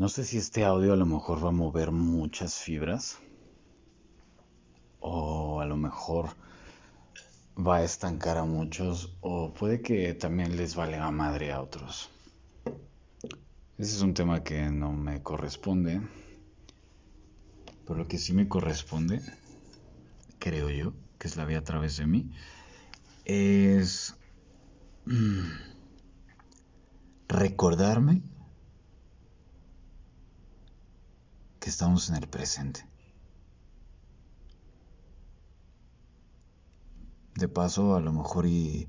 No sé si este audio a lo mejor va a mover muchas fibras o a lo mejor va a estancar a muchos o puede que también les valga madre a otros. Ese es un tema que no me corresponde, pero lo que sí me corresponde, creo yo, que es la vía a través de mí, es mm, recordarme que estamos en el presente. De paso, a lo mejor y,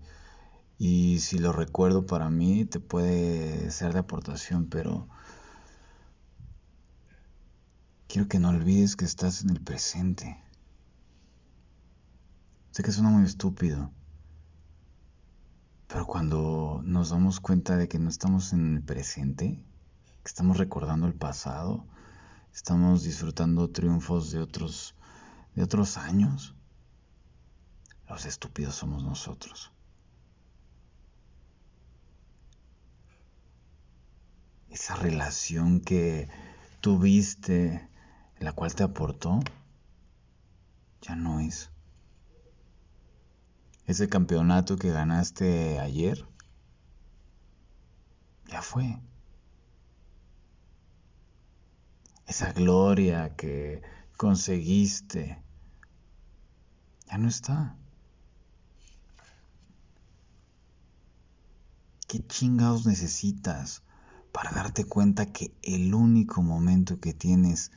y si lo recuerdo para mí, te puede ser de aportación, pero quiero que no olvides que estás en el presente. Sé que suena muy estúpido, pero cuando nos damos cuenta de que no estamos en el presente, que estamos recordando el pasado, estamos disfrutando triunfos de otros, de otros años. Los estúpidos somos nosotros. Esa relación que tuviste, la cual te aportó, ya no es. Ese campeonato que ganaste ayer, ya fue. Esa gloria que conseguiste, ya no está. ¿Qué chingados necesitas para darte cuenta que el único momento que tienes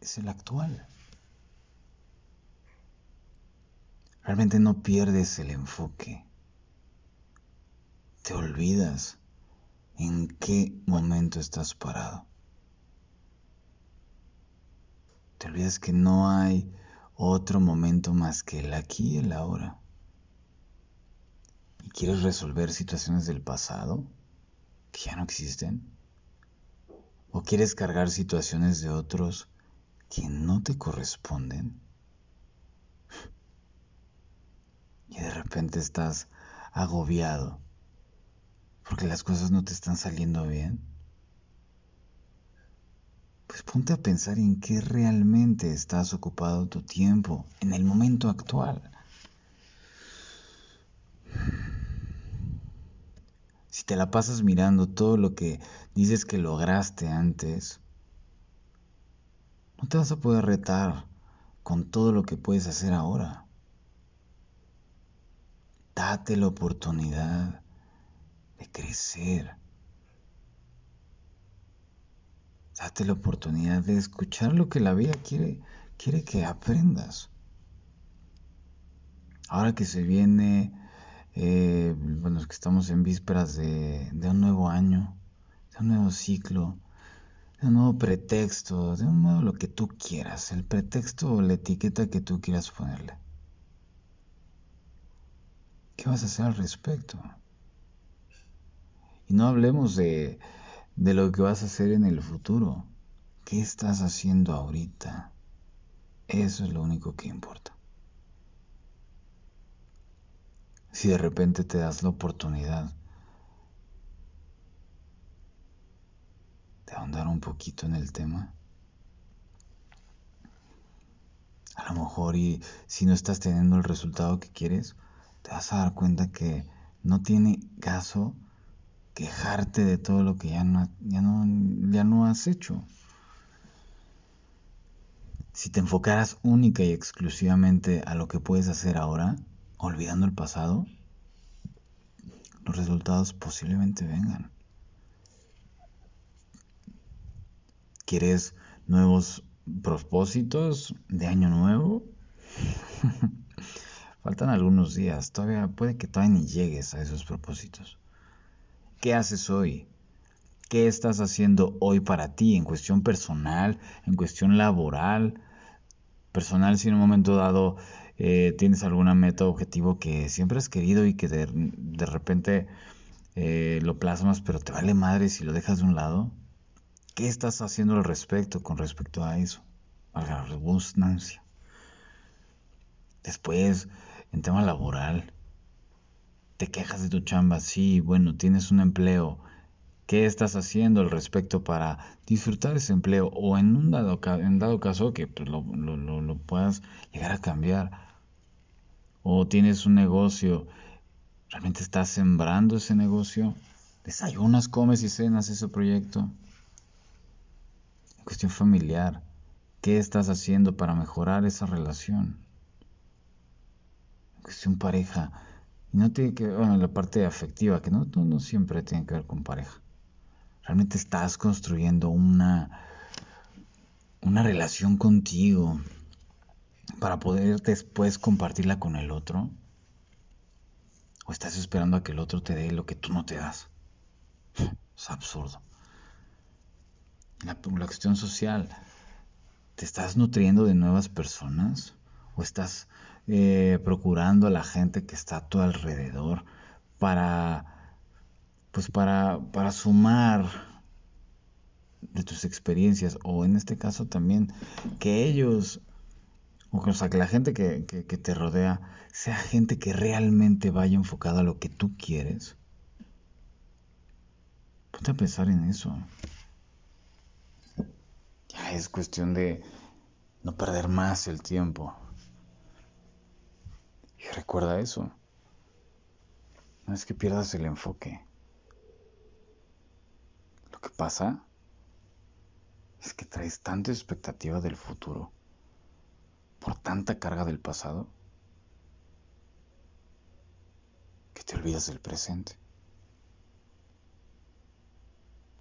es el actual? Realmente no pierdes el enfoque. Te olvidas en qué momento estás parado. Te olvidas que no hay otro momento más que el aquí y el ahora. ¿Y quieres resolver situaciones del pasado que ya no existen? ¿O quieres cargar situaciones de otros que no te corresponden? Y de repente estás agobiado porque las cosas no te están saliendo bien ponte a pensar en qué realmente estás ocupado tu tiempo en el momento actual. Si te la pasas mirando todo lo que dices que lograste antes, no te vas a poder retar con todo lo que puedes hacer ahora. Date la oportunidad de crecer Date la oportunidad de escuchar lo que la vida quiere, quiere que aprendas. Ahora que se viene, eh, bueno, que estamos en vísperas de, de un nuevo año, de un nuevo ciclo, de un nuevo pretexto, de un nuevo lo que tú quieras, el pretexto o la etiqueta que tú quieras ponerle. ¿Qué vas a hacer al respecto? Y no hablemos de, de lo que vas a hacer en el futuro. ¿Qué estás haciendo ahorita? Eso es lo único que importa. Si de repente te das la oportunidad de ahondar un poquito en el tema, a lo mejor y si no estás teniendo el resultado que quieres, te vas a dar cuenta que no tiene caso quejarte de todo lo que ya no, ya no, ya no has hecho. Si te enfocaras única y exclusivamente a lo que puedes hacer ahora, olvidando el pasado, los resultados posiblemente vengan. ¿Quieres nuevos propósitos de año nuevo? Faltan algunos días, todavía puede que todavía ni llegues a esos propósitos. ¿Qué haces hoy? ¿Qué estás haciendo hoy para ti en cuestión personal, en cuestión laboral? Personal, si en un momento dado eh, tienes alguna meta o objetivo que siempre has querido y que de, repente eh, lo plasmas, pero te vale madre si lo dejas de un lado. ¿Qué estás haciendo al respecto con respecto a eso? A la redundancia. Después, en tema laboral, te quejas de tu chamba, sí, bueno, tienes un empleo. ¿Qué estás haciendo al respecto para disfrutar ese empleo? O en un dado, en dado caso que pues, lo, lo puedas llegar a cambiar. O tienes un negocio, ¿realmente estás sembrando ese negocio? ¿Desayunas, comes y cenas ese proyecto? Cuestión familiar, ¿qué estás haciendo para mejorar esa relación? Cuestión pareja, y no tiene que ver, bueno, la parte afectiva, que no, no, siempre tiene que ver con pareja. Realmente estás construyendo una, una relación contigo para poder después compartirla con el otro. ¿O estás esperando a que el otro te dé lo que tú no te das? Es absurdo. La, la cuestión social, ¿te estás nutriendo de nuevas personas? ¿O estás eh, procurando a la gente que está a tu alrededor para, pues para, para sumar de tus experiencias o en este caso también que ellos, o sea, que la gente que, que, que te rodea sea gente que realmente vaya enfocada a lo que tú quieres. Ponte a pensar en eso. Ya es cuestión de no perder más el tiempo. Recuerda eso. No es que pierdas el enfoque. Lo que pasa es que traes tanta expectativa del futuro por tanta carga del pasado que te olvidas del presente.